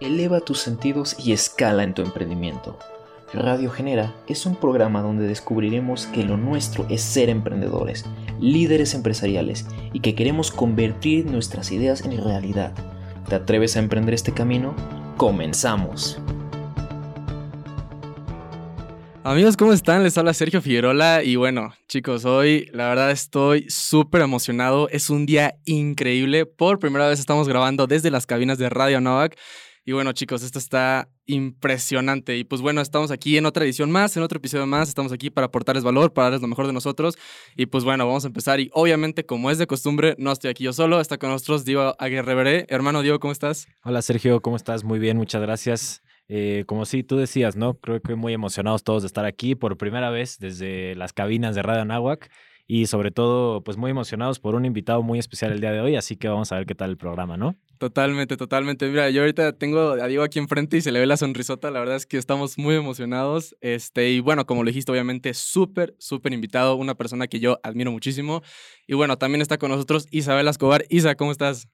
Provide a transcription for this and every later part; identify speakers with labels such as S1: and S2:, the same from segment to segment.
S1: Eleva tus sentidos y escala en tu emprendimiento. Radio Genera es un programa donde descubriremos que lo nuestro es ser emprendedores, líderes empresariales y que queremos convertir nuestras ideas en realidad. ¿Te atreves a emprender este camino? ¡Comenzamos!
S2: Amigos, ¿cómo están? Les habla Sergio Figueroa y bueno, chicos, hoy la verdad estoy súper emocionado. Es un día increíble. Por primera vez estamos grabando desde las cabinas de Radio Novak y bueno, chicos, esto está impresionante. Y pues bueno, estamos aquí en otra edición más, en otro episodio más. Estamos aquí para aportarles valor, para darles lo mejor de nosotros. Y pues bueno, vamos a empezar. Y obviamente, como es de costumbre, no estoy aquí yo solo. Está con nosotros Diego Aguirre. Hermano Diego, ¿cómo estás?
S3: Hola Sergio, ¿cómo estás? Muy bien, muchas gracias. Eh, como sí, tú decías, ¿no? Creo que muy emocionados todos de estar aquí por primera vez desde las cabinas de Radio Anáhuac y sobre todo, pues muy emocionados por un invitado muy especial el día de hoy, así que vamos a ver qué tal el programa, ¿no?
S2: Totalmente, totalmente. Mira, yo ahorita tengo a Diego aquí enfrente y se le ve la sonrisota. La verdad es que estamos muy emocionados. Este, y bueno, como lo dijiste, obviamente, súper, súper invitado, una persona que yo admiro muchísimo. Y bueno, también está con nosotros Isabel Escobar. Isa, ¿cómo estás?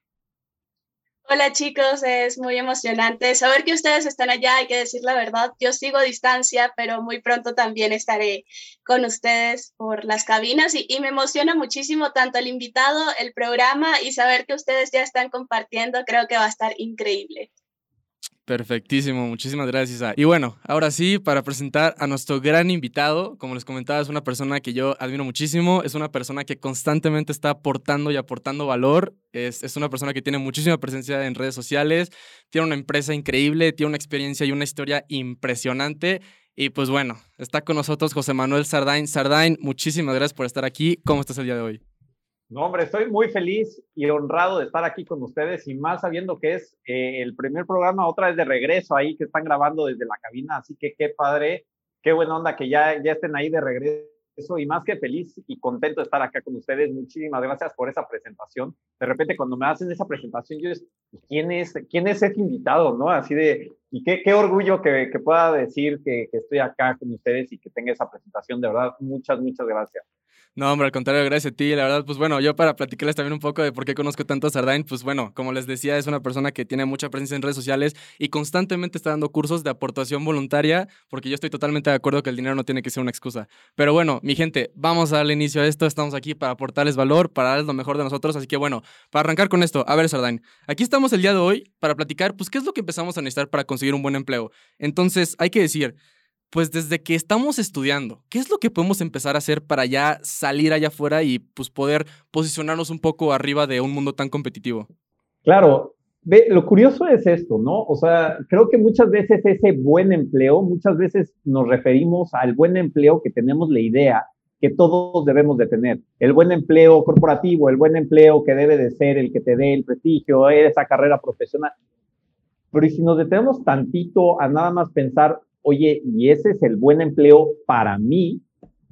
S4: Hola chicos, es muy emocionante saber que ustedes están allá, hay que decir la verdad, yo sigo a distancia, pero muy pronto también estaré con ustedes por las cabinas y, y, me emociona muchísimo tanto el invitado, el programa y saber que ustedes ya están compartiendo, creo que va a estar increíble.
S2: Perfectísimo, muchísimas gracias. Y bueno, ahora sí, para presentar a nuestro gran invitado, como les comentaba, es una persona que yo admiro muchísimo, es una persona que constantemente está aportando y aportando valor, es, es una persona que tiene muchísima presencia en redes sociales, tiene una empresa increíble, tiene una experiencia y una historia impresionante. Y pues bueno, está con nosotros José Manuel Sardain. Sardain, muchísimas gracias por estar aquí. ¿Cómo estás el día de hoy?
S5: No, hombre, estoy muy feliz y honrado de estar aquí con ustedes y más sabiendo que es eh, el primer programa otra vez de regreso ahí que están grabando desde la cabina, así que qué padre, qué buena onda que ya, ya estén ahí de regreso y más que feliz y contento de estar acá con ustedes. Muchísimas gracias por esa presentación. De repente cuando me hacen esa presentación, yo es, ¿quién es, quién es ese invitado? ¿No? Así de, y qué, qué orgullo que, que pueda decir que, que estoy acá con ustedes y que tenga esa presentación. De verdad, muchas, muchas gracias.
S2: No, hombre, al contrario, gracias a ti. La verdad, pues bueno, yo para platicarles también un poco de por qué conozco tanto a Sardain, pues bueno, como les decía, es una persona que tiene mucha presencia en redes sociales y constantemente está dando cursos de aportación voluntaria, porque yo estoy totalmente de acuerdo que el dinero no tiene que ser una excusa. Pero bueno, mi gente, vamos a darle inicio a esto. Estamos aquí para aportarles valor, para darles lo mejor de nosotros. Así que bueno, para arrancar con esto, a ver, Sardain, aquí estamos el día de hoy para platicar, pues, qué es lo que empezamos a necesitar para conseguir un buen empleo. Entonces, hay que decir, pues desde que estamos estudiando, ¿qué es lo que podemos empezar a hacer para ya salir allá afuera y pues poder posicionarnos un poco arriba de un mundo tan competitivo?
S5: Claro, ve, lo curioso es esto, ¿no? O sea, creo que muchas veces ese buen empleo, muchas veces nos referimos al buen empleo que tenemos la idea que todos debemos de tener. El buen empleo corporativo, el buen empleo que debe de ser el que te dé el prestigio, esa carrera profesional. Pero si nos detenemos tantito a nada más pensar oye, y ese es el buen empleo para mí,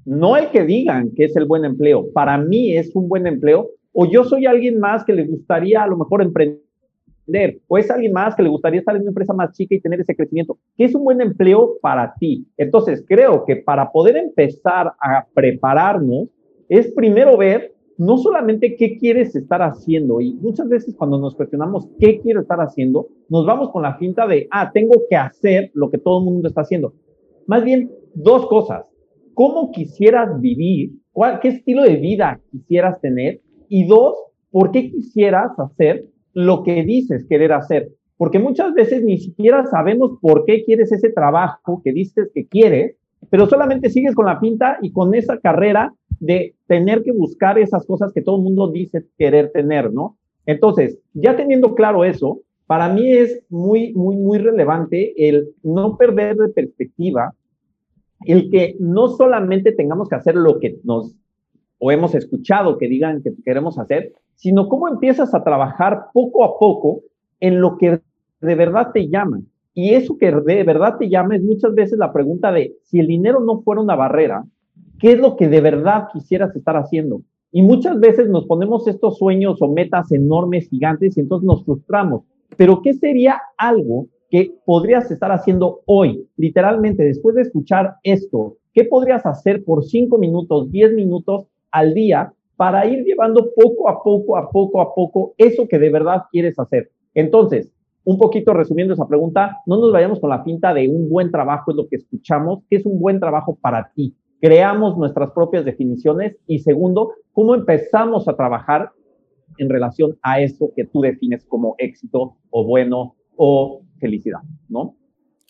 S5: no el que digan que es el buen empleo, para mí es un buen empleo, o yo soy alguien más que le gustaría a lo mejor emprender, o es alguien más que le gustaría estar en una empresa más chica y tener ese crecimiento. ¿Qué es un buen empleo para ti? Entonces, creo que para poder empezar a prepararnos, es primero ver no solamente qué quieres estar haciendo, y muchas veces cuando nos cuestionamos qué quiero estar haciendo, nos vamos con la finta de, ah, tengo que hacer lo que todo el mundo está haciendo. Más bien, dos cosas. ¿Cómo quisieras vivir? ¿Cuál, ¿Qué estilo de vida quisieras tener? Y dos, ¿por qué quisieras hacer lo que dices querer hacer? Porque muchas veces ni siquiera sabemos por qué quieres ese trabajo que dices que quieres, pero solamente sigues con la pinta y con esa carrera de tener que buscar esas cosas que todo el mundo dice querer tener, ¿no? Entonces, ya teniendo claro eso, para mí es muy, muy, muy relevante el no perder de perspectiva el que no solamente tengamos que hacer lo que nos o hemos escuchado que digan que queremos hacer, sino cómo empiezas a trabajar poco a poco en lo que de verdad te llama. Y eso que de verdad te llama es muchas veces la pregunta de si el dinero no fuera una barrera, ¿Qué es lo que de verdad quisieras estar haciendo? Y muchas veces nos ponemos estos sueños o metas enormes, gigantes, y entonces nos frustramos. Pero ¿qué sería algo que podrías estar haciendo hoy? Literalmente, después de escuchar esto, ¿qué podrías hacer por cinco minutos, diez minutos al día para ir llevando poco a poco, a poco a poco, eso que de verdad quieres hacer? Entonces, un poquito resumiendo esa pregunta, no nos vayamos con la pinta de un buen trabajo es lo que escuchamos, que es un buen trabajo para ti. Creamos nuestras propias definiciones y segundo, cómo empezamos a trabajar en relación a eso que tú defines como éxito o bueno o felicidad, ¿no?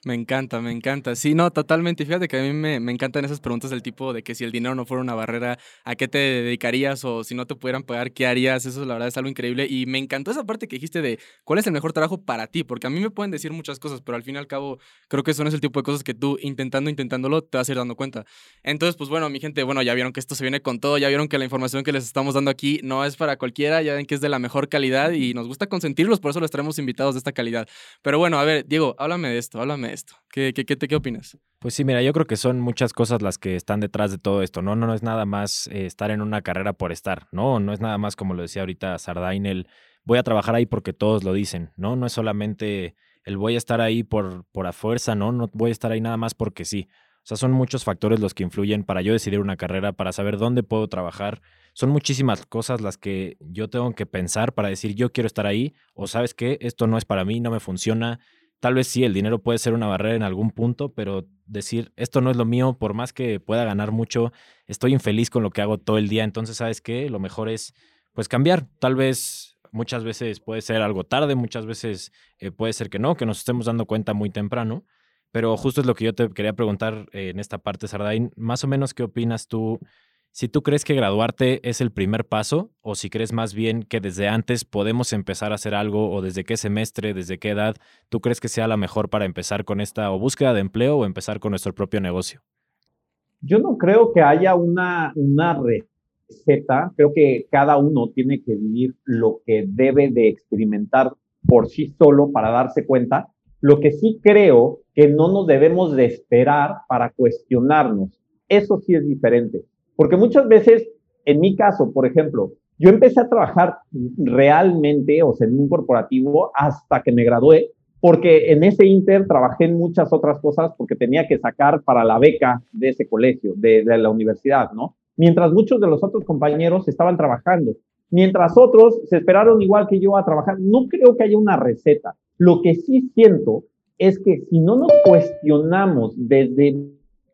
S2: Me encanta, me encanta. Sí, no, totalmente. Fíjate que a mí me, me, encantan esas preguntas del tipo de que si el dinero no fuera una barrera, ¿a qué te dedicarías? O si no te pudieran pagar, ¿qué harías? Eso la verdad es algo increíble. Y me encantó esa parte que dijiste de cuál es el mejor trabajo para ti, porque a mí me pueden decir muchas cosas, pero al fin y al cabo creo que eso no es el tipo de cosas que tú intentando, intentándolo, te vas a ir dando cuenta. Entonces, pues bueno, mi gente, bueno, ya vieron que esto se viene con todo, ya vieron que la información que les estamos dando aquí no es para cualquiera, ya ven que es de la mejor calidad y nos gusta consentirlos, por eso les traemos invitados de esta calidad. Pero bueno, a ver, Diego, háblame de esto, háblame esto. ¿Qué, qué, qué, qué opinas?
S3: Pues sí, mira, yo creo que son muchas cosas las que están detrás de todo esto, ¿no? No, no es nada más eh, estar en una carrera por estar, ¿no? No es nada más, como lo decía ahorita Sardain, el voy a trabajar ahí porque todos lo dicen, ¿no? No es solamente el voy a estar ahí por, por a fuerza, ¿no? No voy a estar ahí nada más porque sí. O sea, son muchos factores los que influyen para yo decidir una carrera, para saber dónde puedo trabajar. Son muchísimas cosas las que yo tengo que pensar para decir yo quiero estar ahí o sabes qué, esto no es para mí, no me funciona, Tal vez sí, el dinero puede ser una barrera en algún punto, pero decir, esto no es lo mío, por más que pueda ganar mucho, estoy infeliz con lo que hago todo el día, entonces, ¿sabes qué? Lo mejor es, pues, cambiar. Tal vez muchas veces puede ser algo tarde, muchas veces eh, puede ser que no, que nos estemos dando cuenta muy temprano, pero justo es lo que yo te quería preguntar eh, en esta parte, Sardain, más o menos, ¿qué opinas tú si tú crees que graduarte es el primer paso o si crees más bien que desde antes podemos empezar a hacer algo o desde qué semestre, desde qué edad, tú crees que sea la mejor para empezar con esta o búsqueda de empleo o empezar con nuestro propio negocio.
S5: Yo no creo que haya una, una receta, creo que cada uno tiene que vivir lo que debe de experimentar por sí solo para darse cuenta. Lo que sí creo que no nos debemos de esperar para cuestionarnos. Eso sí es diferente porque muchas veces, en mi caso, por ejemplo, yo empecé a trabajar realmente, o sea, en un corporativo hasta que me gradué, porque en ese inter trabajé en muchas otras cosas porque tenía que sacar para la beca de ese colegio, de, de la universidad, ¿no? Mientras muchos de los otros compañeros estaban trabajando, mientras otros se esperaron igual que yo a trabajar. No creo que haya una receta. Lo que sí siento es que si no nos cuestionamos desde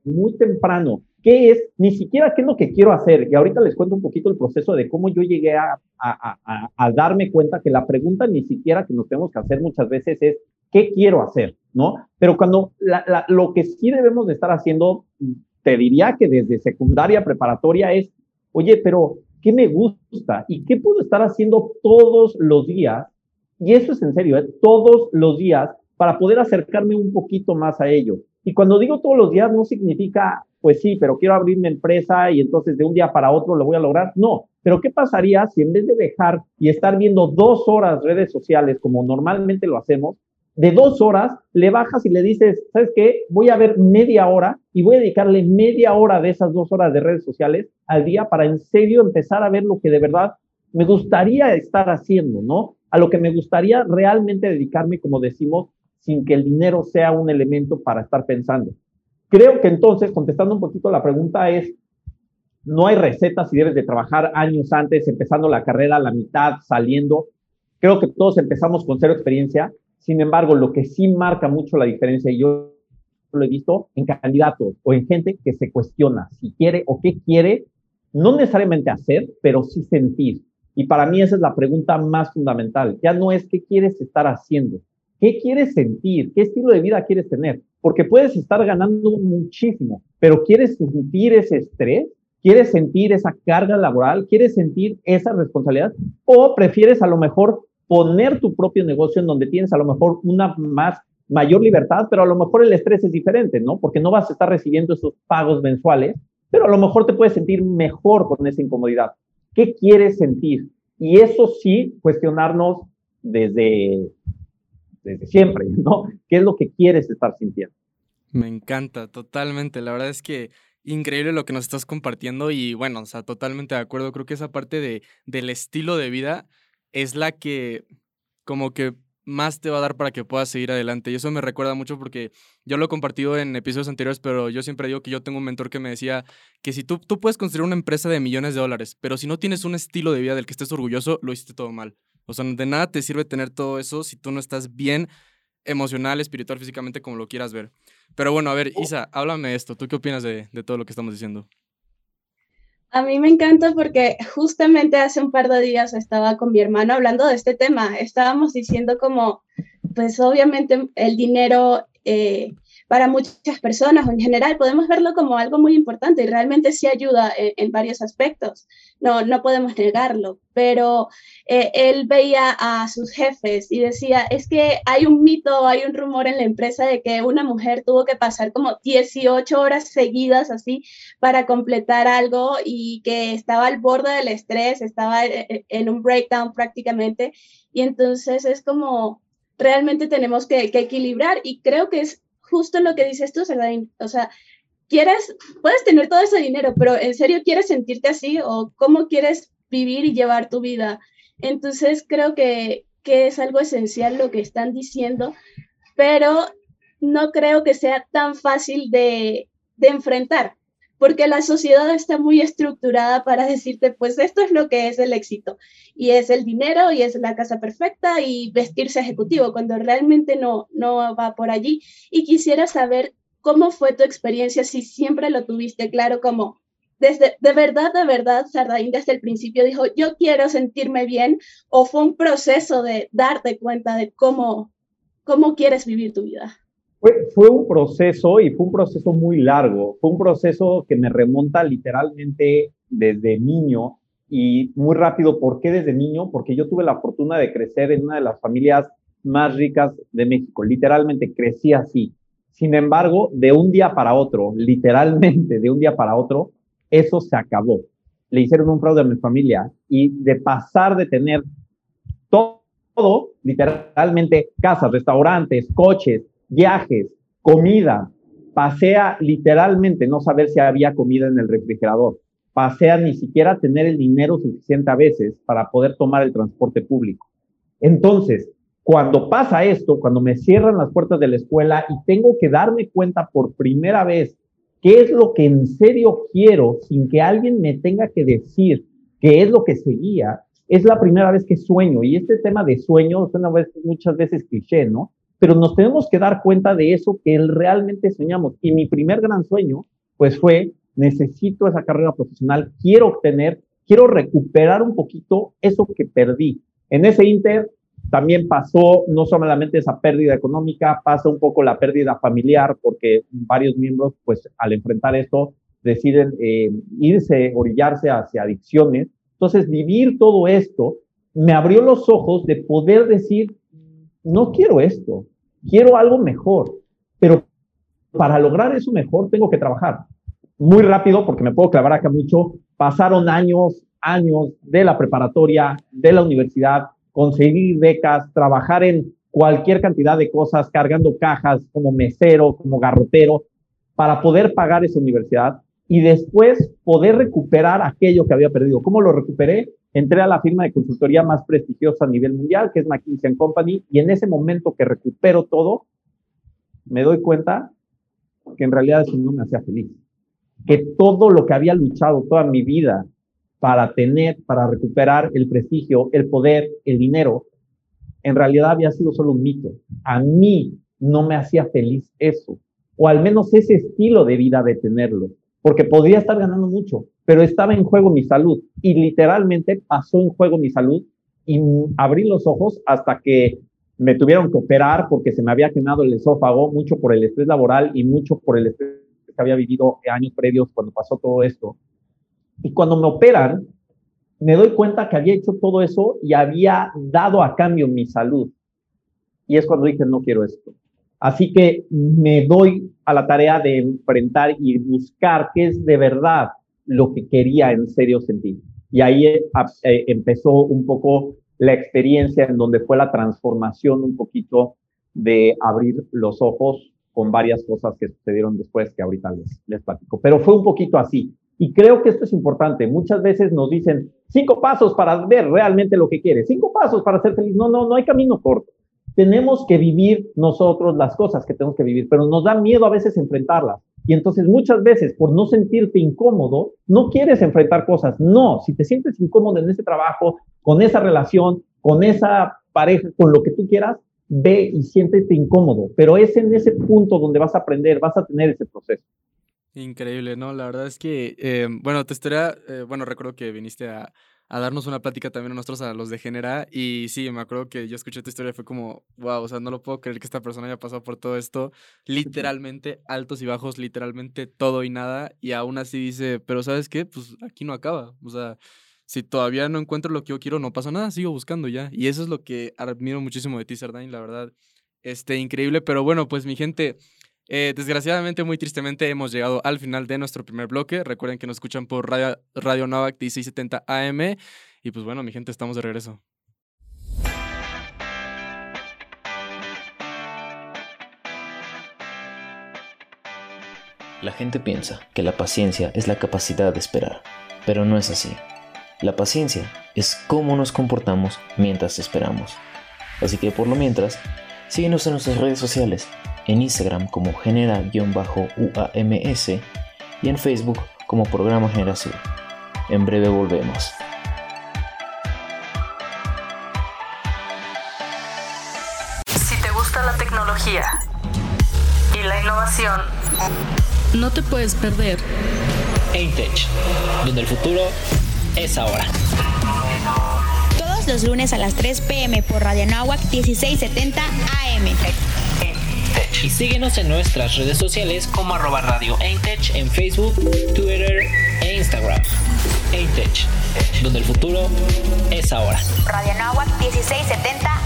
S5: muy temprano qué es, ni siquiera qué es lo que quiero hacer. Y ahorita les cuento un poquito el proceso de cómo yo llegué a, a, a, a, darme cuenta que la pregunta ni siquiera que nos tenemos que hacer muchas veces es, ¿qué quiero hacer? ¿No? Pero cuando la, la, lo que sí debemos de estar haciendo, te diría que desde secundaria, preparatoria es, oye, pero ¿qué me gusta? ¿Y qué puedo estar haciendo todos los días? Y eso es en serio, ¿eh? todos los días para poder acercarme un poquito más a ello. Y cuando digo todos los días no significa pues sí, pero quiero abrir mi empresa y entonces de un día para otro lo voy a lograr. No, pero ¿qué pasaría si en vez de dejar y estar viendo dos horas redes sociales como normalmente lo hacemos, de dos horas le bajas y le dices, ¿sabes qué? Voy a ver media hora y voy a dedicarle media hora de esas dos horas de redes sociales al día para en serio empezar a ver lo que de verdad me gustaría estar haciendo, ¿no? A lo que me gustaría realmente dedicarme, como decimos, sin que el dinero sea un elemento para estar pensando. Creo que entonces, contestando un poquito la pregunta, es, no hay recetas si debes de trabajar años antes, empezando la carrera a la mitad, saliendo. Creo que todos empezamos con cero experiencia. Sin embargo, lo que sí marca mucho la diferencia, y yo lo he visto en candidatos o en gente que se cuestiona si quiere o qué quiere, no necesariamente hacer, pero sí sentir. Y para mí esa es la pregunta más fundamental. Ya no es qué quieres estar haciendo, qué quieres sentir, qué estilo de vida quieres tener porque puedes estar ganando muchísimo, pero quieres sentir ese estrés, quieres sentir esa carga laboral, quieres sentir esa responsabilidad, o prefieres a lo mejor poner tu propio negocio en donde tienes a lo mejor una más mayor libertad, pero a lo mejor el estrés es diferente, ¿no? Porque no vas a estar recibiendo esos pagos mensuales, pero a lo mejor te puedes sentir mejor con esa incomodidad. ¿Qué quieres sentir? Y eso sí, cuestionarnos desde desde siempre, ¿no? ¿Qué es lo que quieres estar sintiendo?
S2: Me encanta, totalmente. La verdad es que increíble lo que nos estás compartiendo y bueno, o sea, totalmente de acuerdo. Creo que esa parte de, del estilo de vida es la que como que más te va a dar para que puedas seguir adelante. Y eso me recuerda mucho porque yo lo he compartido en episodios anteriores, pero yo siempre digo que yo tengo un mentor que me decía que si tú, tú puedes construir una empresa de millones de dólares, pero si no tienes un estilo de vida del que estés orgulloso, lo hiciste todo mal. O sea, de nada te sirve tener todo eso si tú no estás bien emocional, espiritual, físicamente, como lo quieras ver. Pero bueno, a ver, Isa, háblame de esto. ¿Tú qué opinas de, de todo lo que estamos diciendo?
S4: A mí me encanta porque justamente hace un par de días estaba con mi hermano hablando de este tema. Estábamos diciendo como, pues obviamente el dinero eh, para muchas personas o en general podemos verlo como algo muy importante y realmente sí ayuda en, varios aspectos. No, no podemos negarlo, pero eh, él veía a sus jefes y decía, es que hay un mito, hay un rumor en la empresa de que una mujer tuvo que pasar como 18 horas seguidas así para completar algo y que estaba al borde del estrés, estaba eh, en un breakdown prácticamente. Y entonces es como, realmente tenemos que, que equilibrar y creo que es justo lo que dices tú, Sardain. O sea, quieres, puedes tener todo ese dinero, pero ¿en serio quieres sentirte así o cómo quieres vivir y llevar tu vida? Entonces creo que, que es algo esencial lo que están diciendo, pero no creo que sea tan fácil de, de enfrentar porque la sociedad está muy estructurada para decirte, pues esto es lo que es el éxito, y es el dinero, y es la casa perfecta, y vestirse ejecutivo, cuando realmente no, no va por allí. Y quisiera saber cómo fue tu experiencia, si siempre lo tuviste claro, como desde, de verdad, de verdad, Sardaín desde el principio dijo, yo quiero sentirme bien, o fue un proceso de darte cuenta de cómo, cómo quieres vivir tu vida.
S5: Fue, un proceso y fue un proceso muy largo. Fue un proceso que me remonta literalmente desde niño y muy rápido. ¿Por qué desde niño? Porque yo tuve la fortuna de crecer en una de las familias más ricas de México. Literalmente crecí así. Sin embargo, de un día para otro, literalmente de un día para otro, eso se acabó. Le hicieron un fraude a mi familia y de pasar de tener todo, literalmente casas, restaurantes, coches, viajes, comida, pasea literalmente no saber si había comida en el refrigerador, pasea ni siquiera tener el dinero suficiente a veces para poder tomar el transporte público. Entonces, cuando pasa esto, cuando me cierran las puertas de la escuela y tengo que darme cuenta por primera vez qué es lo que en serio quiero sin que alguien me tenga que decir qué es lo que seguía, es la primera vez que sueño. Y este tema de sueño muchas veces cliché, ¿no? Pero nos tenemos que dar cuenta de eso que realmente soñamos. Y mi primer gran sueño, pues fue, necesito esa carrera profesional, quiero obtener, quiero recuperar un poquito eso que perdí. En ese inter también pasó no solamente esa pérdida económica, pasa un poco la pérdida familiar, porque varios miembros, pues al enfrentar esto, deciden eh, irse, orillarse hacia adicciones. Entonces, vivir todo esto me abrió los ojos de poder decir, no quiero esto, quiero algo mejor, pero para lograr eso mejor tengo que trabajar. Muy rápido, porque me puedo clavar acá mucho, pasaron años, años de la preparatoria, de la universidad, conseguir becas, trabajar en cualquier cantidad de cosas, cargando cajas como mesero, como garrotero, para poder pagar esa universidad y después poder recuperar aquello que había perdido. ¿Cómo lo recuperé? Entré a la firma de consultoría más prestigiosa a nivel mundial, que es McKinsey Company, y en ese momento que recupero todo, me doy cuenta que en realidad eso no me hacía feliz. Que todo lo que había luchado toda mi vida para tener, para recuperar el prestigio, el poder, el dinero, en realidad había sido solo un mito. A mí no me hacía feliz eso, o al menos ese estilo de vida de tenerlo, porque podría estar ganando mucho, pero estaba en juego mi salud y literalmente pasó en juego mi salud y abrí los ojos hasta que me tuvieron que operar porque se me había quemado el esófago, mucho por el estrés laboral y mucho por el estrés que había vivido años previos cuando pasó todo esto. Y cuando me operan, me doy cuenta que había hecho todo eso y había dado a cambio mi salud. Y es cuando dije, no quiero esto. Así que me doy a la tarea de enfrentar y buscar qué es de verdad lo que quería en serio sentir. Y ahí eh, eh, empezó un poco la experiencia en donde fue la transformación un poquito de abrir los ojos con varias cosas que sucedieron después que ahorita les, les platico. Pero fue un poquito así. Y creo que esto es importante. Muchas veces nos dicen cinco pasos para ver realmente lo que quieres, cinco pasos para ser feliz. No, no, no hay camino corto. Tenemos que vivir nosotros las cosas que tenemos que vivir, pero nos da miedo a veces enfrentarlas. Y entonces muchas veces por no sentirte incómodo, no quieres enfrentar cosas. No, si te sientes incómodo en ese trabajo, con esa relación, con esa pareja, con lo que tú quieras, ve y siéntete incómodo, pero es en ese punto donde vas a aprender, vas a tener ese proceso.
S2: Increíble, ¿no? La verdad es que, eh, bueno, te estaría, eh, bueno, recuerdo que viniste a, a, darnos una plática también a nosotros, a los de Genera, y sí, me acuerdo que yo escuché tu historia y fue como, wow, o sea, no lo puedo creer que esta persona haya pasado por todo esto, literalmente altos y bajos, literalmente todo y nada, y aún así dice, pero ¿sabes qué? Pues aquí no acaba, o sea, si todavía no encuentro lo que yo quiero, no pasa nada, sigo buscando ya, y eso es lo que admiro muchísimo de ti, Sardain, la verdad, este, increíble, pero bueno, pues mi gente... Eh, desgraciadamente, muy tristemente, hemos llegado al final de nuestro primer bloque. Recuerden que nos escuchan por Radio, Radio Novak 1670 AM. Y pues bueno, mi gente, estamos de regreso.
S1: La gente piensa que la paciencia es la capacidad de esperar, pero no es así. La paciencia es cómo nos comportamos mientras esperamos. Así que por lo mientras, síguenos en nuestras redes sociales en Instagram como genera-uams y en Facebook como programa Generación. En breve volvemos.
S6: Si te gusta la tecnología y la innovación,
S7: no te puedes perder
S8: Eintech, donde el futuro es ahora.
S9: Todos los lunes a las 3 pm por Radio Nahuac 1670 AM
S8: y síguenos en nuestras redes sociales como arroba radio Eintech en Facebook, Twitter e Instagram. Eintech, donde el futuro es ahora.
S9: Radio Nahuac 1670